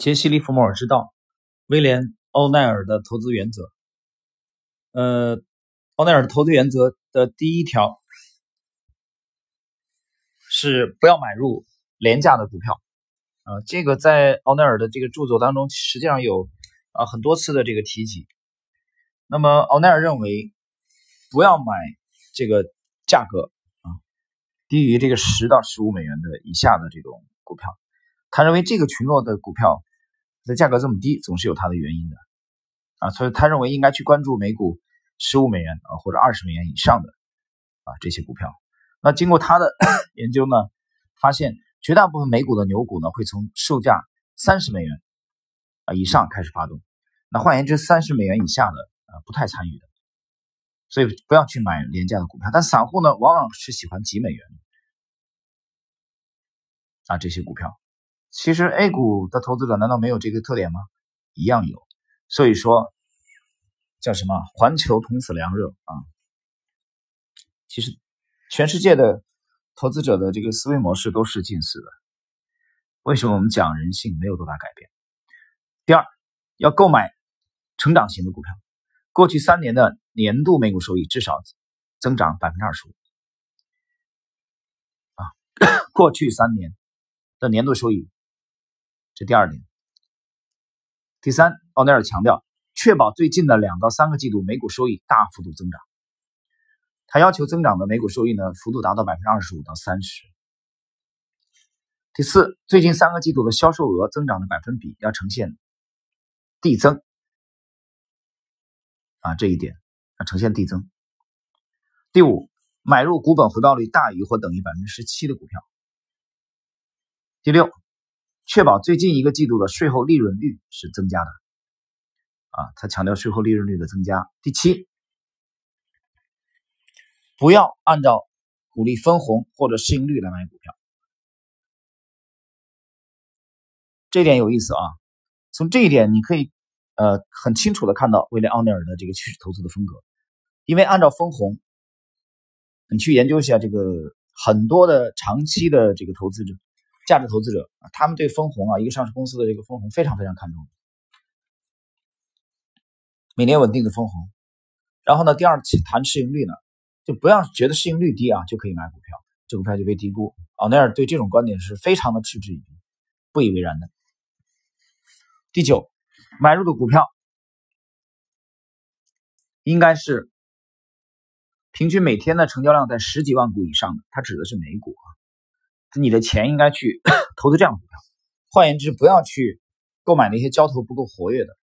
杰西·利弗莫尔之道，威廉·奥奈尔的投资原则。呃，奥奈尔投资原则的第一条是不要买入廉价的股票。啊，这个在奥奈尔的这个著作当中，实际上有啊很多次的这个提及。那么，奥奈尔认为不要买这个价格啊低于这个十到十五美元的以下的这种股票。他认为这个群落的股票。的价格这么低，总是有它的原因的啊，所以他认为应该去关注每股十五美元啊或者二十美元以上的啊这些股票。那经过他的 研究呢，发现绝大部分美股的牛股呢会从售价三十美元啊以上开始发动。那换言之，三十美元以下的啊不太参与的，所以不要去买廉价的股票。但散户呢，往往是喜欢几美元啊这些股票。其实 A 股的投资者难道没有这个特点吗？一样有，所以说叫什么“环球同此凉热”啊？其实全世界的投资者的这个思维模式都是近似的。为什么我们讲人性没有多大改变？第二，要购买成长型的股票，过去三年的年度每股收益至少增长百分之二十五啊，过去三年的年度收益。这第二点，第三，奥尼尔强调确保最近的两到三个季度每股收益大幅度增长。他要求增长的每股收益呢，幅度达到百分之二十五到三十。第四，最近三个季度的销售额增长的百分比要呈现递增啊，这一点要呈现递增。第五，买入股本回报率大于或等于百分之十七的股票。第六。确保最近一个季度的税后利润率是增加的，啊，他强调税后利润率的增加。第七，不要按照股利分红或者市盈率来买股票，这点有意思啊。从这一点你可以呃很清楚的看到威廉奥尼尔的这个趋势投资的风格，因为按照分红，你去研究一下这个很多的长期的这个投资者。价值投资者啊，他们对分红啊，一个上市公司的这个分红非常非常看重，每年稳定的分红。然后呢，第二谈市盈率呢，就不要觉得市盈率低啊就可以买股票，这股票就被低估。奥奈尔对这种观点是非常的嗤之以鼻，不以为然的。第九，买入的股票应该是平均每天的成交量在十几万股以上的，它指的是美股啊。你的钱应该去 投资这样股票，换言之，不要去购买那些交投不够活跃的。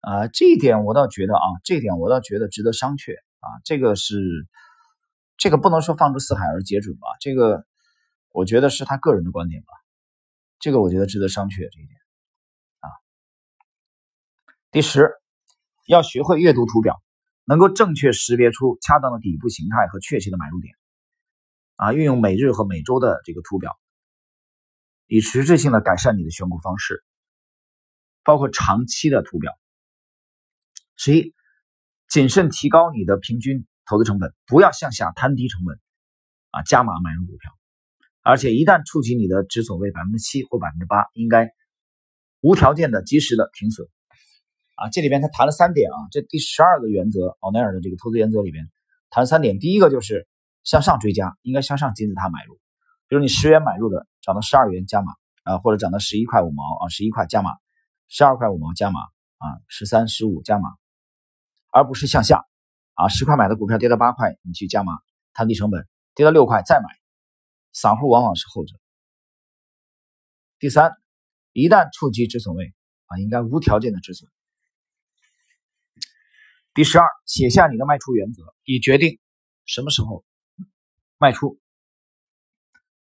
啊，这一点我倒觉得啊，这一点我倒觉得值得商榷啊。这个是这个不能说放之四海而皆准吧？这个我觉得是他个人的观点吧。这个我觉得值得商榷这一点啊。第十，要学会阅读图表，能够正确识别出恰当的底部形态和确切的买入点。啊，运用每日和每周的这个图表，以实质性的改善你的选股方式，包括长期的图表。十一，谨慎提高你的平均投资成本，不要向下摊低成本，啊，加码买入股票。而且一旦触及你的止损位百分之七或百分之八，应该无条件的及时的停损。啊，这里边他谈了三点啊，这第十二个原则，奥奈尔的这个投资原则里边谈了三点，第一个就是。向上追加，应该向上金字塔买入。比如你十元买入的，涨到十二元加码啊，或者涨到十一块五毛啊，十一块加码，十二块五毛加码啊，十三、十五加码，而不是向下啊，十块买的股票跌到八块，你去加码，摊低成本，跌到六块再买。散户往往是后者。第三，一旦触及止损位啊，应该无条件的止损。第十二，写下你的卖出原则，以决定什么时候。卖出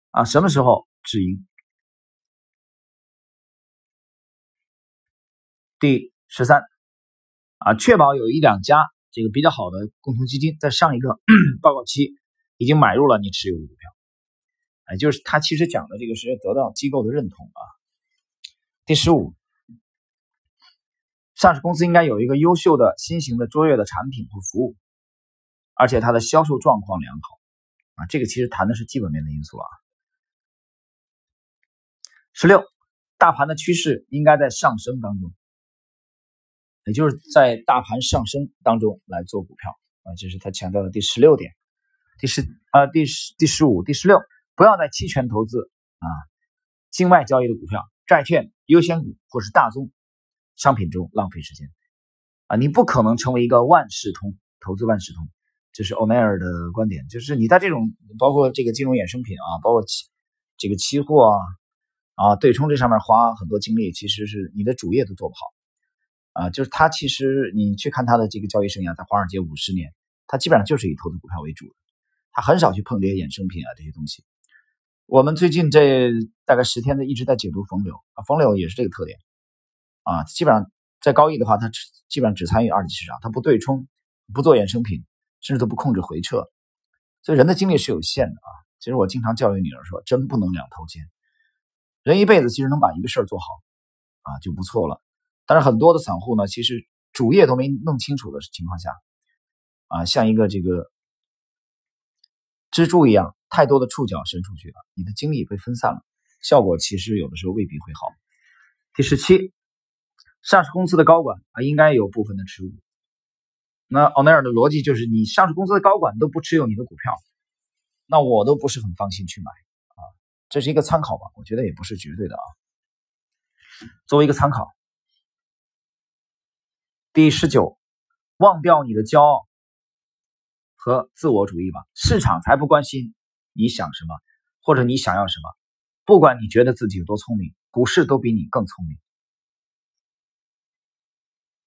啊，什么时候止盈？第十三啊，确保有一两家这个比较好的共同基金在上一个 报告期已经买入了你持有的股票，哎，就是他其实讲的这个是得到机构的认同啊。第十五，上市公司应该有一个优秀的新型的卓越的产品和服务，而且它的销售状况良好。啊，这个其实谈的是基本面的因素啊。十六，大盘的趋势应该在上升当中，也就是在大盘上升当中来做股票啊，这是他强调的第十六点。第十啊，第十第十五、第十六，不要在期权投资啊、境外交易的股票、债券、优先股或是大宗商品中浪费时间啊！你不可能成为一个万事通，投资万事通，就是欧奈尔的观点。就是你在这种包括这个金融衍生品啊，包括期这个期货啊啊对冲这上面花很多精力，其实是你的主业都做不好啊。就是他其实你去看他的这个交易生涯，在华尔街五十年，他基本上就是以投资股票为主的。他很少去碰这些衍生品啊这些东西。我们最近这大概十天的一直在解读冯柳啊，冯柳也是这个特点啊，基本上在高毅的话，他基本上只参与二级市场，他不对冲，不做衍生品，甚至都不控制回撤。所以人的精力是有限的啊。其实我经常教育女儿说，真不能两头兼。人一辈子其实能把一个事儿做好啊就不错了。但是很多的散户呢，其实主业都没弄清楚的情况下啊，像一个这个。蜘蛛一样，太多的触角伸出去了，你的精力被分散了，效果其实有的时候未必会好。第十七，上市公司的高管啊，应该有部分的持股。那奥奈尔的逻辑就是，你上市公司的高管都不持有你的股票，那我都不是很放心去买啊。这是一个参考吧，我觉得也不是绝对的啊。作为一个参考。第十九，忘掉你的骄傲。和自我主义吧，市场才不关心你想什么，或者你想要什么。不管你觉得自己有多聪明，股市都比你更聪明。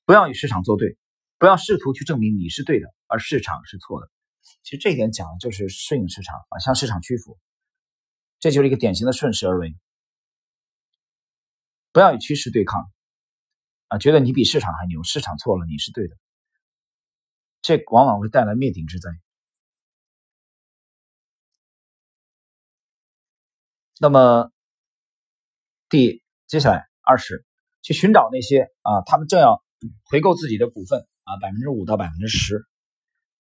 不要与市场作对，不要试图去证明你是对的，而市场是错的。其实这一点讲的就是顺应市场啊，向市场屈服，这就是一个典型的顺势而为。不要与趋势对抗啊，觉得你比市场还牛，市场错了，你是对的。这往往会带来灭顶之灾。那么，第接下来二十，去寻找那些啊，他们正要回购自己的股份啊，百分之五到百分之十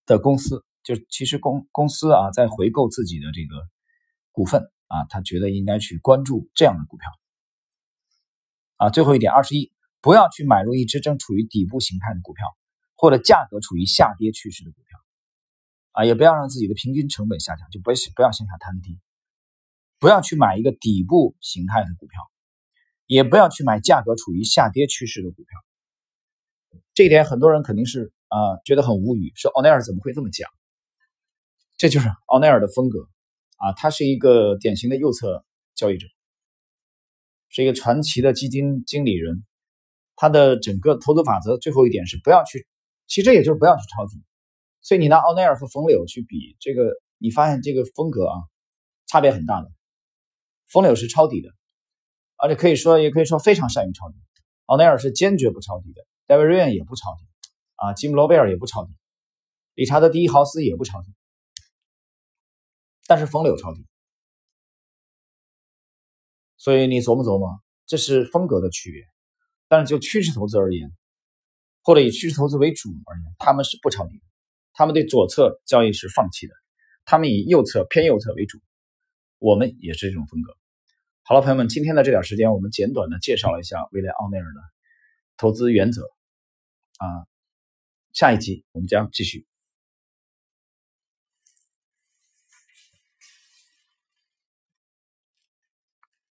的公司，就其实公公司啊，在回购自己的这个股份啊，他觉得应该去关注这样的股票。啊，最后一点二十一，不要去买入一只正处于底部形态的股票。或者价格处于下跌趋势的股票，啊，也不要让自己的平均成本下降，就不要不要向下摊低，不要去买一个底部形态的股票，也不要去买价格处于下跌趋势的股票。这一点很多人肯定是啊觉得很无语，说奥奈尔怎么会这么讲？这就是奥奈尔的风格啊，他是一个典型的右侧交易者，是一个传奇的基金经理人，他的整个投资法则最后一点是不要去。其实也就是不要去抄底，所以你拿奥奈尔和冯柳去比，这个你发现这个风格啊，差别很大的。冯柳是抄底的，而且可以说也可以说非常善于抄底。奥奈尔是坚决不抄底的，戴维·瑞恩也不抄底，啊，吉姆·罗贝尔也不抄底，理查德·第一豪斯也不抄底，但是冯柳抄底。所以你琢磨琢磨，这是风格的区别。但是就趋势投资而言，或者以趋势投资为主而言，他们是不抄底的，他们对左侧交易是放弃的，他们以右侧偏右侧为主。我们也是这种风格。好了，朋友们，今天的这点时间，我们简短的介绍了一下未来奥内尔的投资原则。啊，下一集我们将继续。